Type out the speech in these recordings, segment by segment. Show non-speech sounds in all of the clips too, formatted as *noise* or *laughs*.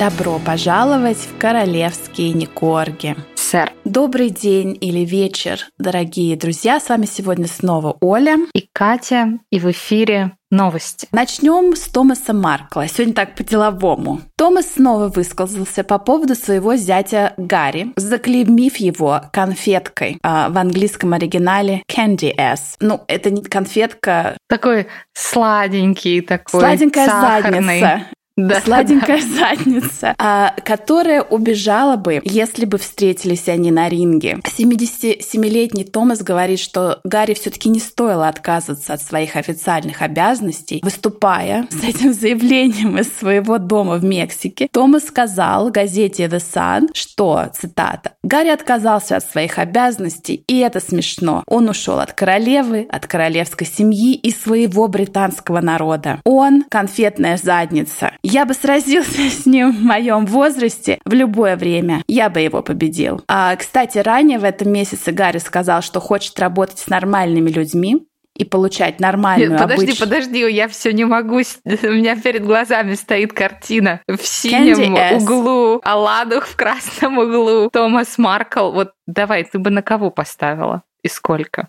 Добро пожаловать в королевские Никорги. Сэр. Добрый день или вечер, дорогие друзья. С вами сегодня снова Оля. И Катя. И в эфире новости. Начнем с Томаса Маркла. Сегодня так по-деловому. Томас снова высказался по поводу своего зятя Гарри, заклеймив его конфеткой э, в английском оригинале Candy S. Ну, это не конфетка. Такой сладенький, такой Сладенькая сахарный. задница да, сладенькая да. задница, а, которая убежала бы, если бы встретились они на ринге. 77-летний Томас говорит, что Гарри все-таки не стоило отказываться от своих официальных обязанностей, выступая с этим заявлением из своего дома в Мексике. Томас сказал газете The Sun, что, цитата, «Гарри отказался от своих обязанностей, и это смешно. Он ушел от королевы, от королевской семьи и своего британского народа. Он — конфетная задница. Я бы сразился с ним в моем возрасте в любое время. Я бы его победил. А, кстати, ранее в этом месяце Гарри сказал, что хочет работать с нормальными людьми, и получать нормальную Нет, подожди, обыч... подожди, я все не могу. *laughs* У меня перед глазами стоит картина в синем углу, Аладух в красном углу, Томас Маркл. Вот давай, ты бы на кого поставила и сколько?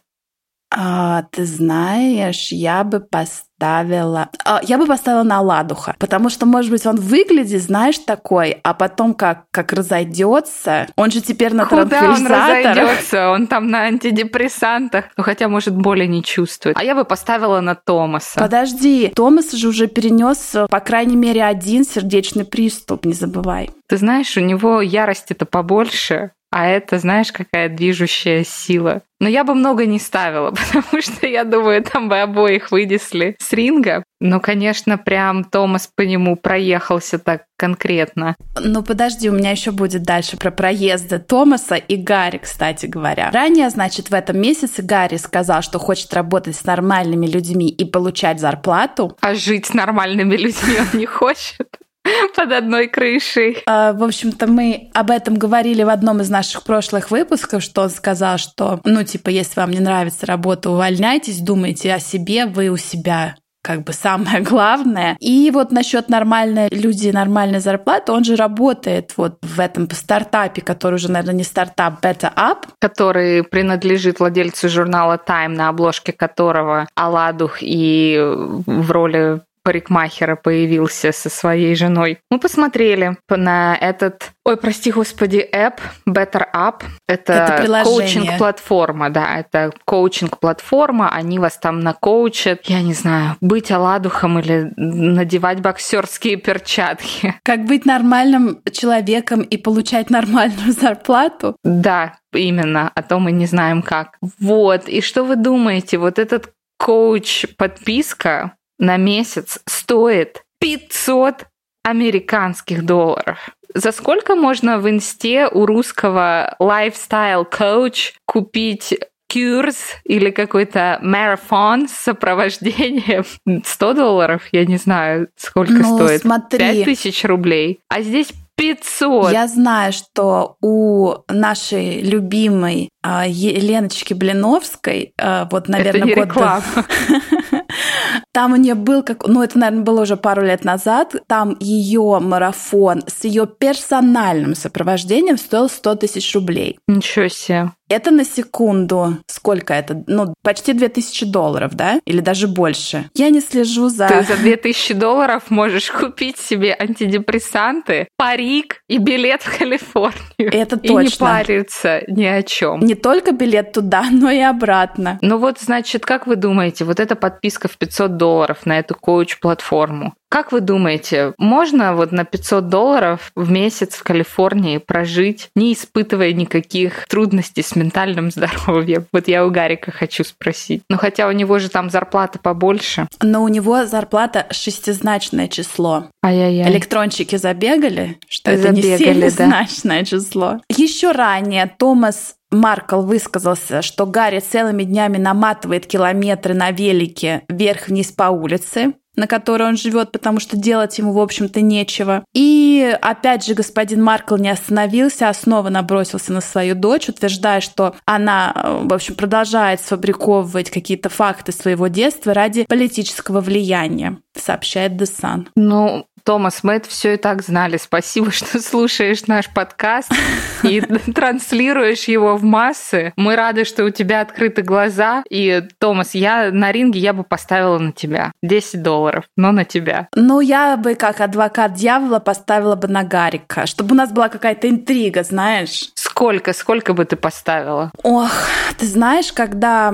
А, ты знаешь, я бы поставила... А, я бы поставила на Ладуха, потому что, может быть, он выглядит, знаешь, такой, а потом как, как разойдется. Он же теперь на Куда он разойдется? Он там на антидепрессантах. Ну, хотя, может, боли не чувствует. А я бы поставила на Томаса. Подожди, Томас же уже перенес, по крайней мере, один сердечный приступ, не забывай. Ты знаешь, у него ярости-то побольше, а это, знаешь, какая движущая сила. Но я бы много не ставила, *laughs* потому что, я думаю, там бы обоих вынесли с ринга. Но, конечно, прям Томас по нему проехался так конкретно. Ну, подожди, у меня еще будет дальше про проезды Томаса и Гарри, кстати говоря. Ранее, значит, в этом месяце Гарри сказал, что хочет работать с нормальными людьми и получать зарплату. А жить с нормальными людьми он не хочет. *laughs* под одной крышей. А, в общем-то, мы об этом говорили в одном из наших прошлых выпусков, что он сказал, что, ну, типа, если вам не нравится работа, увольняйтесь, думайте о себе, вы у себя как бы самое *laughs* главное. И вот насчет нормальной люди, нормальной зарплаты, он же работает вот в этом стартапе, который уже, наверное, не стартап, Better Up. Который принадлежит владельцу журнала Time, на обложке которого Аладух и в роли парикмахера появился со своей женой. Мы посмотрели на этот, ой, прости господи, app Better Up. Это, это коучинг-платформа, да, это коучинг-платформа. Они вас там накоучат, я не знаю, быть оладухом или надевать боксерские перчатки. Как быть нормальным человеком и получать нормальную *laughs* зарплату? Да, именно, а то мы не знаем как. Вот, и что вы думаете, вот этот коуч-подписка, на месяц стоит 500 американских долларов. За сколько можно в инсте у русского lifestyle coach купить курс или какой-то марафон с сопровождением *laughs* 100 долларов, я не знаю, сколько ну, стоит. Смотри. 5 тысяч рублей. А здесь 500. Я знаю, что у нашей любимой а, Еленочки Блиновской, а, вот, наверное, Это не год реклама. *laughs* *laughs* Там у нее был, как, ну это, наверное, было уже пару лет назад, там ее марафон с ее персональным сопровождением стоил 100 тысяч рублей. Ничего себе. Это на секунду. Сколько это? Ну, почти 2000 долларов, да? Или даже больше. Я не слежу за... Ты за 2000 долларов можешь купить себе антидепрессанты, парик и билет в Калифорнию. Это и точно. не париться ни о чем. Не только билет туда, *laughs* но и обратно. Ну вот, значит, как вы думаете, вот эта подписка в 500 долларов на эту коуч-платформу, как вы думаете, можно вот на 500 долларов в месяц в Калифорнии прожить, не испытывая никаких трудностей с ментальным *laughs* здоровьем? Вот я у Гарика хочу спросить. Ну хотя у него же там зарплата побольше. Но у него зарплата шестизначное число. Ай-яй-яй. Электрончики забегали, что Забегали, это не да. семизначное число. Еще ранее Томас Маркл высказался, что Гарри целыми днями наматывает километры на велике вверх-вниз по улице, на которой он живет, потому что делать ему, в общем-то, нечего. И опять же, господин Маркл не остановился, а снова набросился на свою дочь, утверждая, что она, э, в общем, продолжает сфабриковывать какие-то факты своего детства ради политического влияния, сообщает The. Ну, Томас, мы это все и так знали. Спасибо, *laughs* что слушаешь наш подкаст и *laughs* транслируешь его в массы. Мы рады, что у тебя открыты глаза. И, Томас, я на ринге я бы поставила на тебя 10 долларов, но на тебя. Ну, я бы как адвокат дьявола поставила бы на Гарика, чтобы у нас была какая-то интрига, знаешь. Сколько? Сколько бы ты поставила? Ох, ты знаешь, когда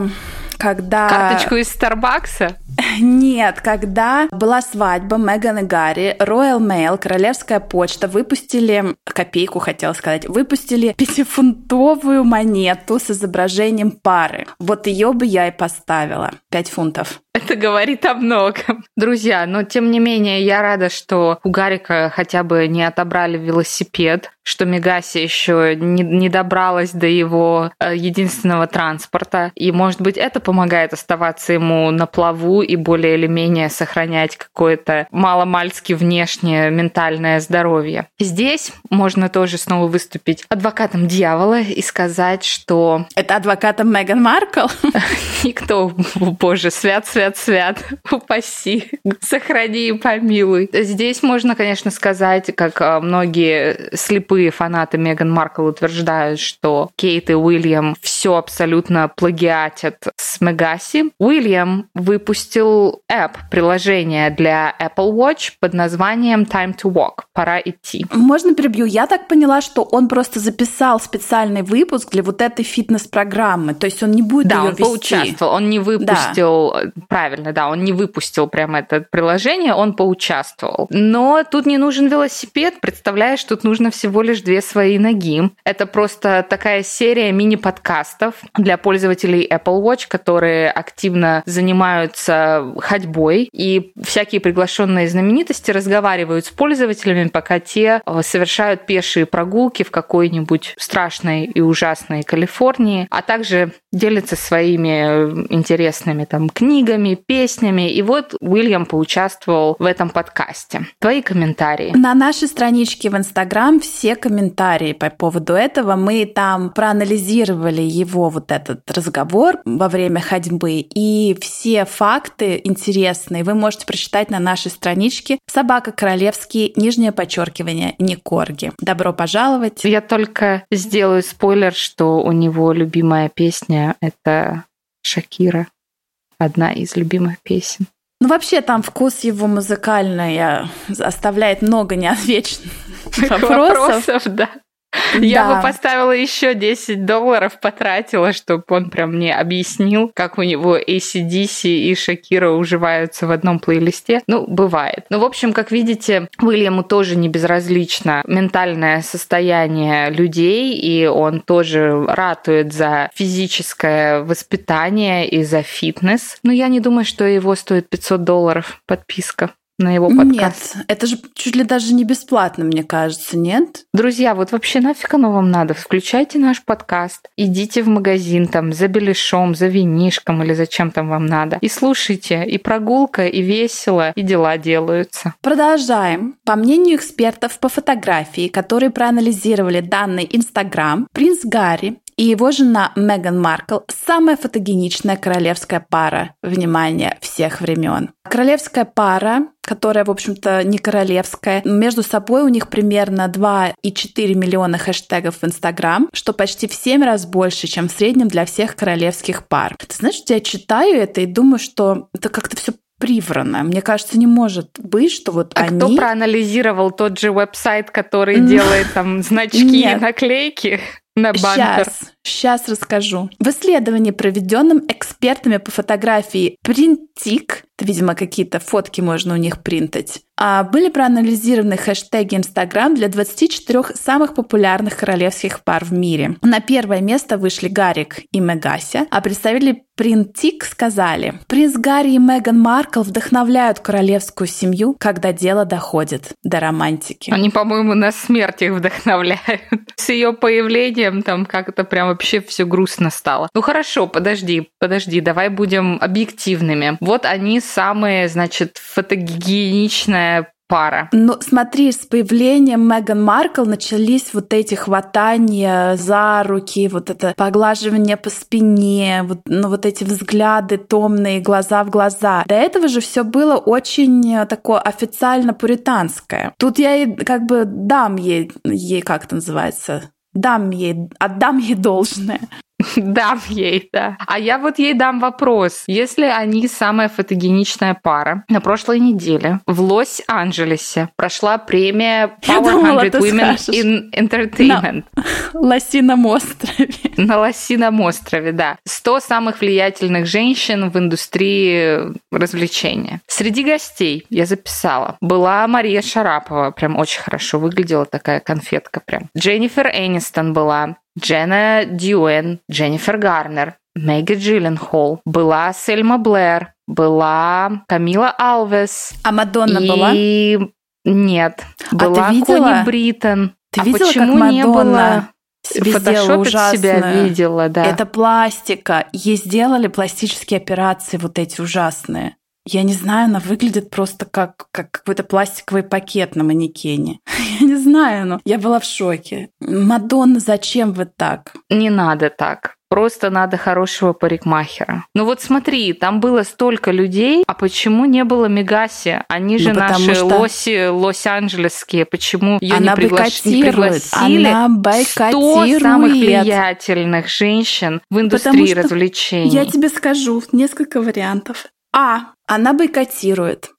когда... Карточку из Старбакса? Нет, когда была свадьба Меган и Гарри, Royal Mail, Королевская почта выпустили, копейку хотела сказать, выпустили пятифунтовую монету с изображением пары. Вот ее бы я и поставила. Пять фунтов. Это говорит о многом. Друзья, но тем не менее, я рада, что у Гарика хотя бы не отобрали велосипед, что Мегаси еще не, не добралась до его э, единственного транспорта. И, может быть, это помогает оставаться ему на плаву и более или менее сохранять какое-то маломальски внешнее ментальное здоровье. Здесь можно тоже снова выступить адвокатом дьявола и сказать, что... Это адвокатом Меган Маркл? *laughs* Никто, боже, свят-свят свят, упаси, сохрани и помилуй. Здесь можно, конечно, сказать, как а, многие слепые фанаты Меган Маркл утверждают, что Кейт и Уильям все абсолютно плагиатят с Мегаси. Уильям выпустил app, приложение для Apple Watch под названием Time to Walk. Пора идти. Можно перебью? Я так поняла, что он просто записал специальный выпуск для вот этой фитнес-программы. То есть он не будет да, он вести. поучаствовал. Он не выпустил, да. правильно, да, он не выпустил прямо это приложение, он поучаствовал. Но тут не нужен велосипед, представляешь, тут нужно всего лишь две свои ноги. Это просто такая серия мини-подкастов для пользователей Apple Watch, которые активно занимаются ходьбой, и всякие приглашенные знаменитости разговаривают с пользователями, пока те э, совершают пешие прогулки в какой-нибудь страшной и ужасной Калифорнии, а также делятся своими интересными там книгами, песнями. И вот Уильям поучаствовал в этом подкасте. Твои комментарии? На нашей страничке в Инстаграм все комментарии по поводу этого. Мы там проанализировали его вот этот разговор во время ходьбы. И все факты интересные вы можете прочитать на нашей страничке «Собака Королевский», нижнее подчеркивание, не корги. Добро пожаловать. Я только сделаю спойлер, что у него любимая песня — это Шакира. Одна из любимых песен. Ну, вообще, там вкус его музыкальный оставляет много *laughs* неотвеченных вопросов. вопросов да. Я бы поставила еще 10 долларов, потратила, чтобы он прям мне объяснил, как у него ACDC и Шакира уживаются в одном плейлисте. Ну, бывает. Ну, в общем, как видите, Уильяму тоже не безразлично ментальное состояние людей, и он тоже ратует за физическое воспитание и за фитнес. Но я не думаю, что его стоит 500 долларов подписка на его подкаст. Нет, это же чуть ли даже не бесплатно, мне кажется, нет? Друзья, вот вообще нафиг оно вам надо? Включайте наш подкаст, идите в магазин там за беляшом, за винишком или зачем там вам надо. И слушайте, и прогулка, и весело, и дела делаются. Продолжаем. По мнению экспертов по фотографии, которые проанализировали данный Инстаграм, принц Гарри и его жена Меган Маркл – самая фотогеничная королевская пара, внимание, всех времен. Королевская пара, которая, в общем-то, не королевская, между собой у них примерно 2,4 миллиона хэштегов в Инстаграм, что почти в 7 раз больше, чем в среднем для всех королевских пар. Ты знаешь, я читаю это и думаю, что это как-то все приврано. Мне кажется, не может быть, что вот а они... кто проанализировал тот же веб-сайт, который делает там *laughs* значки и наклейки? На. Сейчас, сейчас расскажу. В исследовании, проведенном экспертами по фотографии Printic, это, видимо, какие-то фотки можно у них принтать, были проанализированы хэштеги Инстаграм для 24 самых популярных королевских пар в мире. На первое место вышли Гарик и Мегася, а представители Принтик сказали, принц Гарри и Меган Маркл вдохновляют королевскую семью, когда дело доходит до романтики. Они, по-моему, на смерть их вдохновляют. *laughs* С ее появлением там как-то прям вообще все грустно стало. Ну хорошо, подожди, подожди, давай будем объективными. Вот они самые, значит, фотогеничная пара. Ну, смотри, с появлением Меган Маркл начались вот эти хватания за руки, вот это поглаживание по спине, вот, ну, вот эти взгляды томные, глаза в глаза. До этого же все было очень такое официально пуританское. Тут я и как бы дам ей, ей как это называется, дам ей, отдам ей должное. *laughs* Дам ей, да. А я вот ей дам вопрос. Если они самая фотогеничная пара, на прошлой неделе в Лос-Анджелесе прошла премия Power думала, 100 Women скажешь. in Entertainment. На *laughs* Лосином острове. На Лосином острове, да. 100 самых влиятельных женщин в индустрии развлечения. Среди гостей я записала. Была Мария Шарапова, прям очень хорошо выглядела такая конфетка прям. Дженнифер Энистон была, Дженна Дьюэн, Дженнифер Гарнер, Мэгги Джилленхол, была Сельма Блэр, была Камила Алвес. А Мадонна и... была? Нет. Была а ты видела? Кони Бриттон. Ты а видела, почему как не было? Фотошопить себя видела, да. Это пластика. Ей сделали пластические операции вот эти ужасные. Я не знаю, она выглядит просто как, как какой-то пластиковый пакет на манекене. *laughs* Я не знаю, но я была в шоке. Мадонна, зачем вы так? Не надо так. Просто надо хорошего парикмахера. Ну вот смотри, там было столько людей, а почему не было Мегаси? Они же ну, наши что... лоси лос-анджелесские. Почему ее не, пригла... не пригласили? Она бойкотирует. 100 самых влиятельных женщин в индустрии развлечений. Я тебе скажу несколько вариантов. А. Она бойкотирует.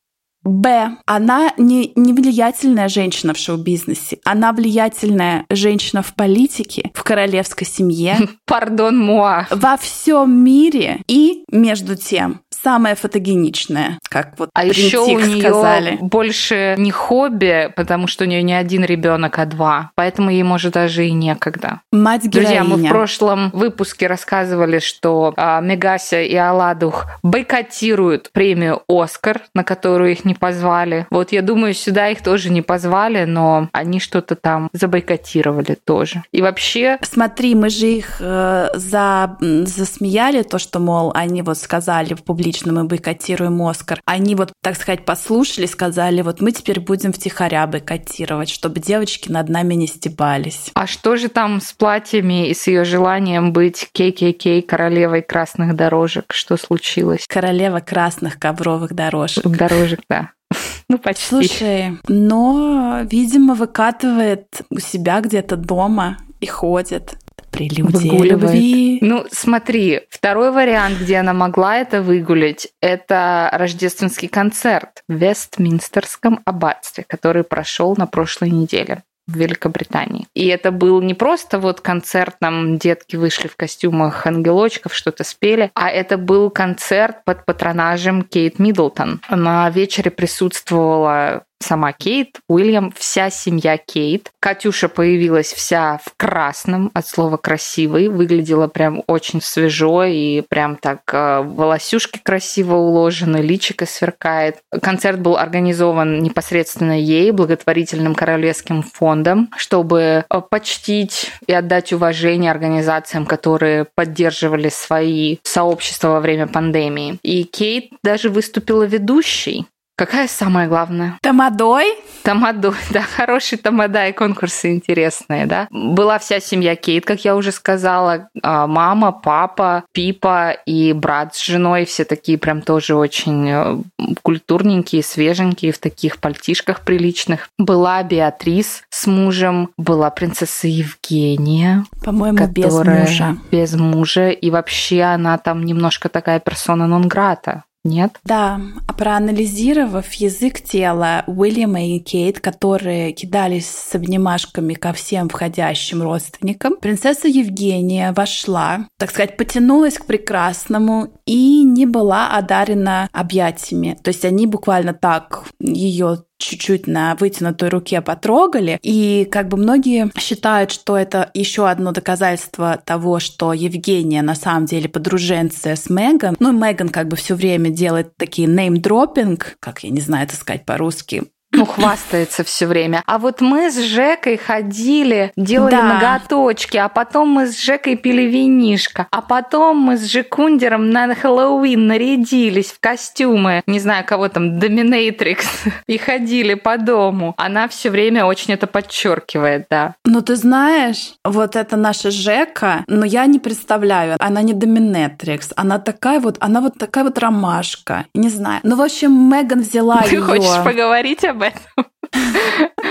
Б. Она не, не влиятельная женщина в шоу-бизнесе. Она влиятельная женщина в политике, в королевской семье. *laughs* Пардон, муа. Во всем мире. И, между тем, самая фотогеничная, как вот а еще у нее сказали. больше не хобби, потому что у нее не один ребенок, а два, поэтому ей может даже и некогда. Мать героиня. Друзья, мы в прошлом выпуске рассказывали, что а, Мегася и Аладух бойкотируют премию Оскар, на которую их не позвали. Вот я думаю, сюда их тоже не позвали, но они что-то там забойкотировали тоже. И вообще... Смотри, мы же их э, за, засмеяли, то, что, мол, они вот сказали в публичном публично мы бойкотируем Оскар. Они вот, так сказать, послушали, сказали, вот мы теперь будем втихаря бойкотировать, чтобы девочки над нами не стебались. А что же там с платьями и с ее желанием быть ККК, королевой красных дорожек? Что случилось? Королева красных ковровых дорожек. Дорожек, да. *laughs* Ну, почти. Слушай, но, видимо, выкатывает у себя где-то дома и ходит прелюдия *laughs* любви. Ну, смотри, второй вариант, где она могла это выгулить, это рождественский концерт в Вестминстерском аббатстве, который прошел на прошлой неделе в Великобритании. И это был не просто вот концерт, там детки вышли в костюмах ангелочков, что-то спели, а это был концерт под патронажем Кейт Миддлтон. На вечере присутствовала сама Кейт, Уильям, вся семья Кейт. Катюша появилась вся в красном, от слова красивый, выглядела прям очень свежо и прям так э, волосюшки красиво уложены, личико сверкает. Концерт был организован непосредственно ей, благотворительным королевским фондом, чтобы э, почтить и отдать уважение организациям, которые поддерживали свои сообщества во время пандемии. И Кейт даже выступила ведущей Какая самая главная? Тамадой? Тамадой, *laughs* да, хороший тамада и конкурсы интересные, да. Была вся семья Кейт, как я уже сказала, а, мама, папа, Пипа и брат с женой, все такие прям тоже очень э, культурненькие, свеженькие, в таких пальтишках приличных. Была Беатрис с мужем, была принцесса Евгения. По-моему, без мужа. Без мужа, и вообще она там немножко такая персона нон-грата. Нет? Да, а проанализировав язык тела Уильяма и Кейт, которые кидались с обнимашками ко всем входящим родственникам, принцесса Евгения вошла, так сказать, потянулась к прекрасному и не была одарена объятиями. То есть они буквально так ее чуть-чуть на вытянутой руке потрогали. И как бы многие считают, что это еще одно доказательство того, что Евгения на самом деле подруженция с Меган. Ну, Меган как бы все время делает такие name-dropping, как я не знаю это сказать по-русски, ну, хвастается все время. А вот мы с Жекой ходили, делали да. ноготочки, а потом мы с Жекой пили винишко, а потом мы с Жекундером на Хэллоуин нарядились в костюмы, не знаю, кого там, Доминатрикс, *laughs* и ходили по дому. Она все время очень это подчеркивает, да. Ну, ты знаешь, вот это наша Жека, но я не представляю, она не Доминатрикс, она такая вот, она вот такая вот ромашка, не знаю. Ну, в общем, Меган взяла ее. Ты хочешь поговорить об этом?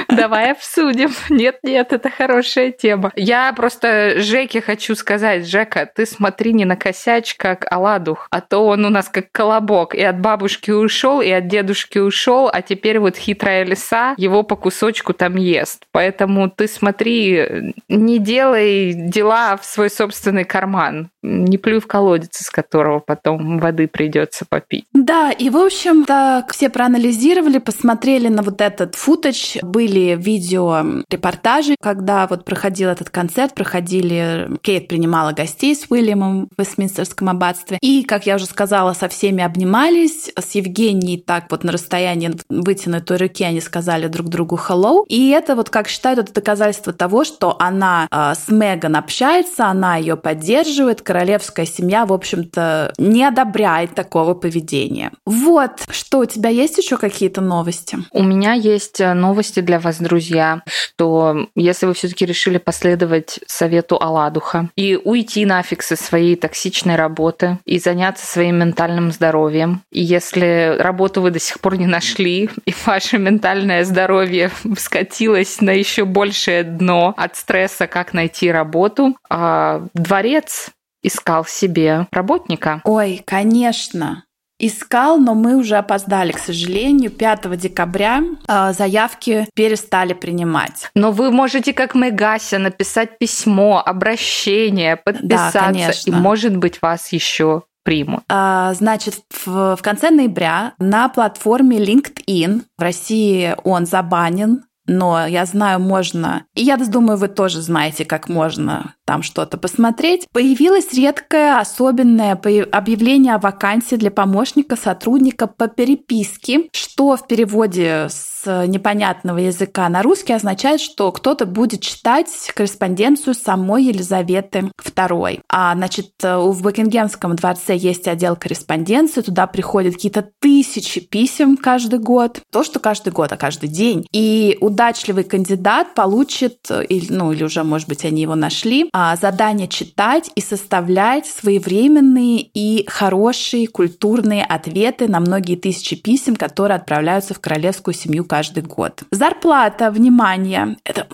Давай обсудим. Нет, нет, это хорошая тема. Я просто Жеке хочу сказать, Жека, ты смотри не накосячь, как Аладух, а то он у нас как колобок. И от бабушки ушел, и от дедушки ушел, а теперь вот хитрая лиса его по кусочку там ест. Поэтому ты смотри, не делай дела в свой собственный карман. Не плюй в колодец, из которого потом воды придется попить. Да, и в общем так все проанализировали, посмотрели на вот этот футаж, были видео репортажи, когда вот проходил этот концерт, проходили, Кейт принимала гостей с Уильямом в Вестминстерском аббатстве. И, как я уже сказала, со всеми обнимались. С Евгенией так вот на расстоянии вытянутой руки они сказали друг другу hello. И это вот, как считают, это доказательство того, что она э, с Меган общается, она ее поддерживает, королевская семья, в общем-то, не одобряет такого поведения. Вот, что у тебя есть еще какие-то новости? У меня есть э, новости для вас, друзья, что если вы все-таки решили последовать совету Аладуха и уйти нафиг со своей токсичной работы и заняться своим ментальным здоровьем, и если работу вы до сих пор не нашли, и ваше ментальное здоровье скатилось на еще большее дно от стресса, как найти работу, а дворец искал себе работника. Ой, конечно. Искал, но мы уже опоздали, к сожалению. 5 декабря э, заявки перестали принимать. Но вы можете, как Мегася, написать письмо, обращение, подписаться, да, конечно. и, может быть, вас еще примут. А, значит, в, в конце ноября на платформе LinkedIn в России он забанен но я знаю, можно, и я думаю, вы тоже знаете, как можно там что-то посмотреть. Появилось редкое, особенное объявление о вакансии для помощника сотрудника по переписке, что в переводе с непонятного языка на русский означает, что кто-то будет читать корреспонденцию самой Елизаветы II. А, значит, в Букингемском дворце есть отдел корреспонденции, туда приходят какие-то тысячи писем каждый год. То, что каждый год, а каждый день. И удачливый кандидат получит, или, ну или уже, может быть, они его нашли, а, задание читать и составлять своевременные и хорошие культурные ответы на многие тысячи писем, которые отправляются в королевскую семью каждый год. Зарплата, внимание, это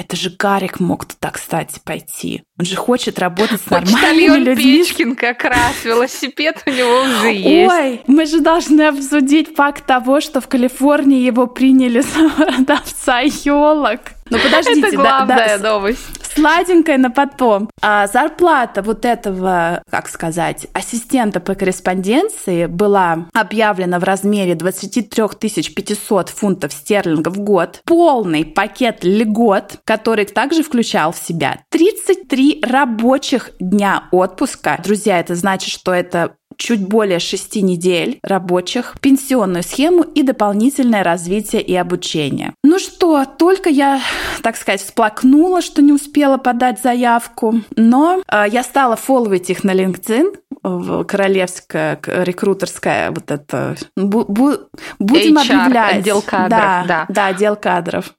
это же Гарик мог туда, кстати, пойти. Он же хочет работать с нормальными людьми. Печкин как раз, велосипед у него уже есть. Ой, мы же должны обсудить факт того, что в Калифорнии его приняли *laughs* за продавца елок. Ну подождите, Это главная да, новость. Сладенькая на потом. А зарплата вот этого, как сказать, ассистента по корреспонденции была объявлена в размере 23 500 фунтов стерлингов в год. Полный пакет льгот, который также включал в себя 33 рабочих дня отпуска. Друзья, это значит, что это чуть более шести недель рабочих, пенсионную схему и дополнительное развитие и обучение. Ну что, только я, так сказать, всплакнула, что не успела подать заявку, но э, я стала фолловить их на LinkedIn, королевская рекрутерская вот это бу, бу, будем HR, объявлять. отдел кадров да, да. да отдел кадров.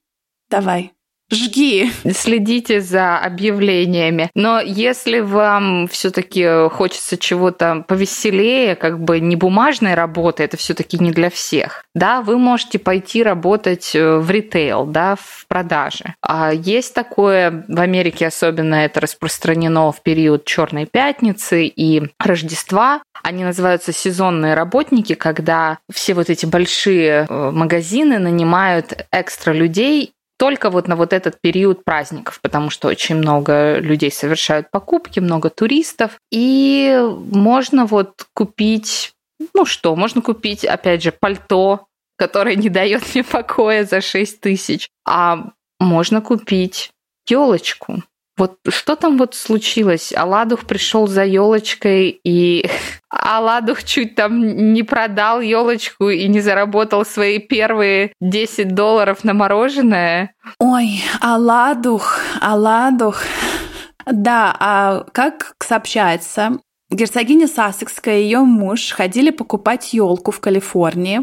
Давай Жги. Следите за объявлениями. Но если вам все-таки хочется чего-то повеселее, как бы не бумажной работы, это все-таки не для всех. Да, вы можете пойти работать э, в ритейл, да, в продаже. А есть такое в Америке особенно это распространено в период Черной пятницы и Рождества. Они называются сезонные работники, когда все вот эти большие э, магазины нанимают экстра людей только вот на вот этот период праздников, потому что очень много людей совершают покупки, много туристов, и можно вот купить, ну что, можно купить, опять же, пальто, которое не дает мне покоя за 6 тысяч, а можно купить елочку. Вот что там вот случилось? Аладух пришел за елочкой, и *laughs* Аладух чуть там не продал елочку и не заработал свои первые 10 долларов на мороженое. Ой, Аладух, Аладух. Да, а как сообщается, Герцогиня Сассекская и ее муж ходили покупать елку в Калифорнии.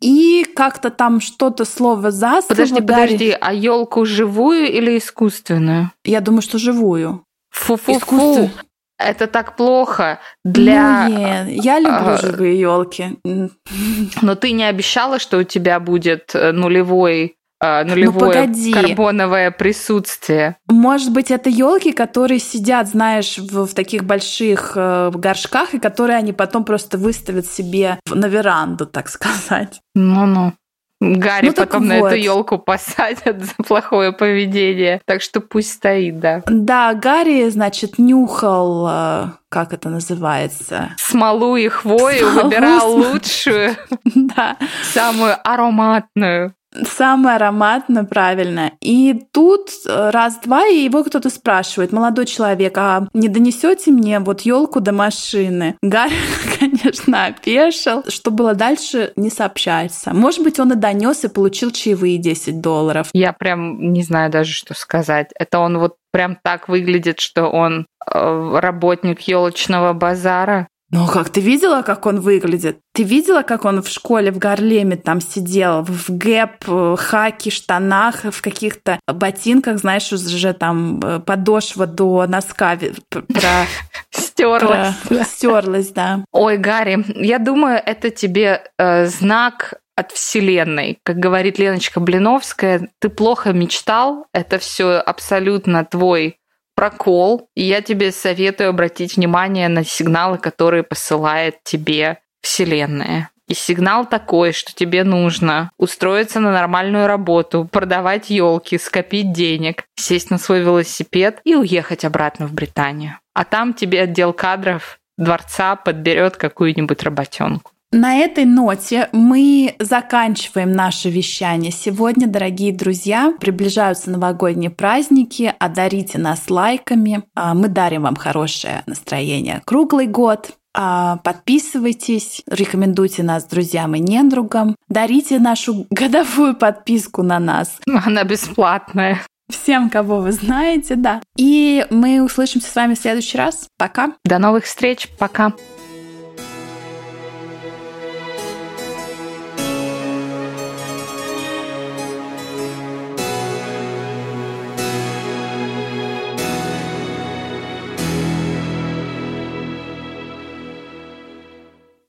И как-то там что-то слово за Подожди, Гарри... подожди, а елку живую или искусственную? Я думаю, что живую. Фу-фу-фу. Это так плохо для... Ну, нет, я люблю а... живые елки. *laughs* Но ты не обещала, что у тебя будет э, нулевой а, нулевое ну, карбоновое присутствие. Может быть, это елки, которые сидят, знаешь, в, в таких больших э, горшках, и которые они потом просто выставят себе на веранду, так сказать. Ну-ну. Гарри ну, потом на вот. эту елку посадят за плохое поведение. Так что пусть стоит, да. Да, Гарри, значит, нюхал, э, как это называется? Смолу и хвою, Смолу, выбирал лучшую, *laughs* да. самую ароматную. Самое ароматное, правильно. И тут э, раз-два, и его кто-то спрашивает, молодой человек, а не донесете мне вот елку до машины? Гарри, *laughs* конечно, опешил. Что было дальше, не сообщается. Может быть, он и донес и получил чаевые 10 долларов. Я прям не знаю даже, что сказать. Это он вот прям так выглядит, что он э, работник елочного базара. Ну, как ты видела, как он выглядит? Ты видела, как он в школе в Гарлеме там сидел в гэп, э, хаки, штанах, в каких-то ботинках, знаешь, уже там э, подошва до носка про... *laughs* Стерлась. Стерлась, да. Ой, Гарри, я думаю, это тебе э, знак от Вселенной. Как говорит Леночка Блиновская, ты плохо мечтал, это все абсолютно твой прокол, и я тебе советую обратить внимание на сигналы, которые посылает тебе Вселенная. И сигнал такой, что тебе нужно устроиться на нормальную работу, продавать елки, скопить денег, сесть на свой велосипед и уехать обратно в Британию. А там тебе отдел кадров дворца подберет какую-нибудь работенку. На этой ноте мы заканчиваем наше вещание. Сегодня, дорогие друзья, приближаются новогодние праздники. Одарите нас лайками. А, мы дарим вам хорошее настроение круглый год. А, подписывайтесь, рекомендуйте нас друзьям и недругам. Дарите нашу годовую подписку на нас. Она бесплатная. Всем, кого вы знаете, да. И мы услышимся с вами в следующий раз. Пока. До новых встреч. Пока.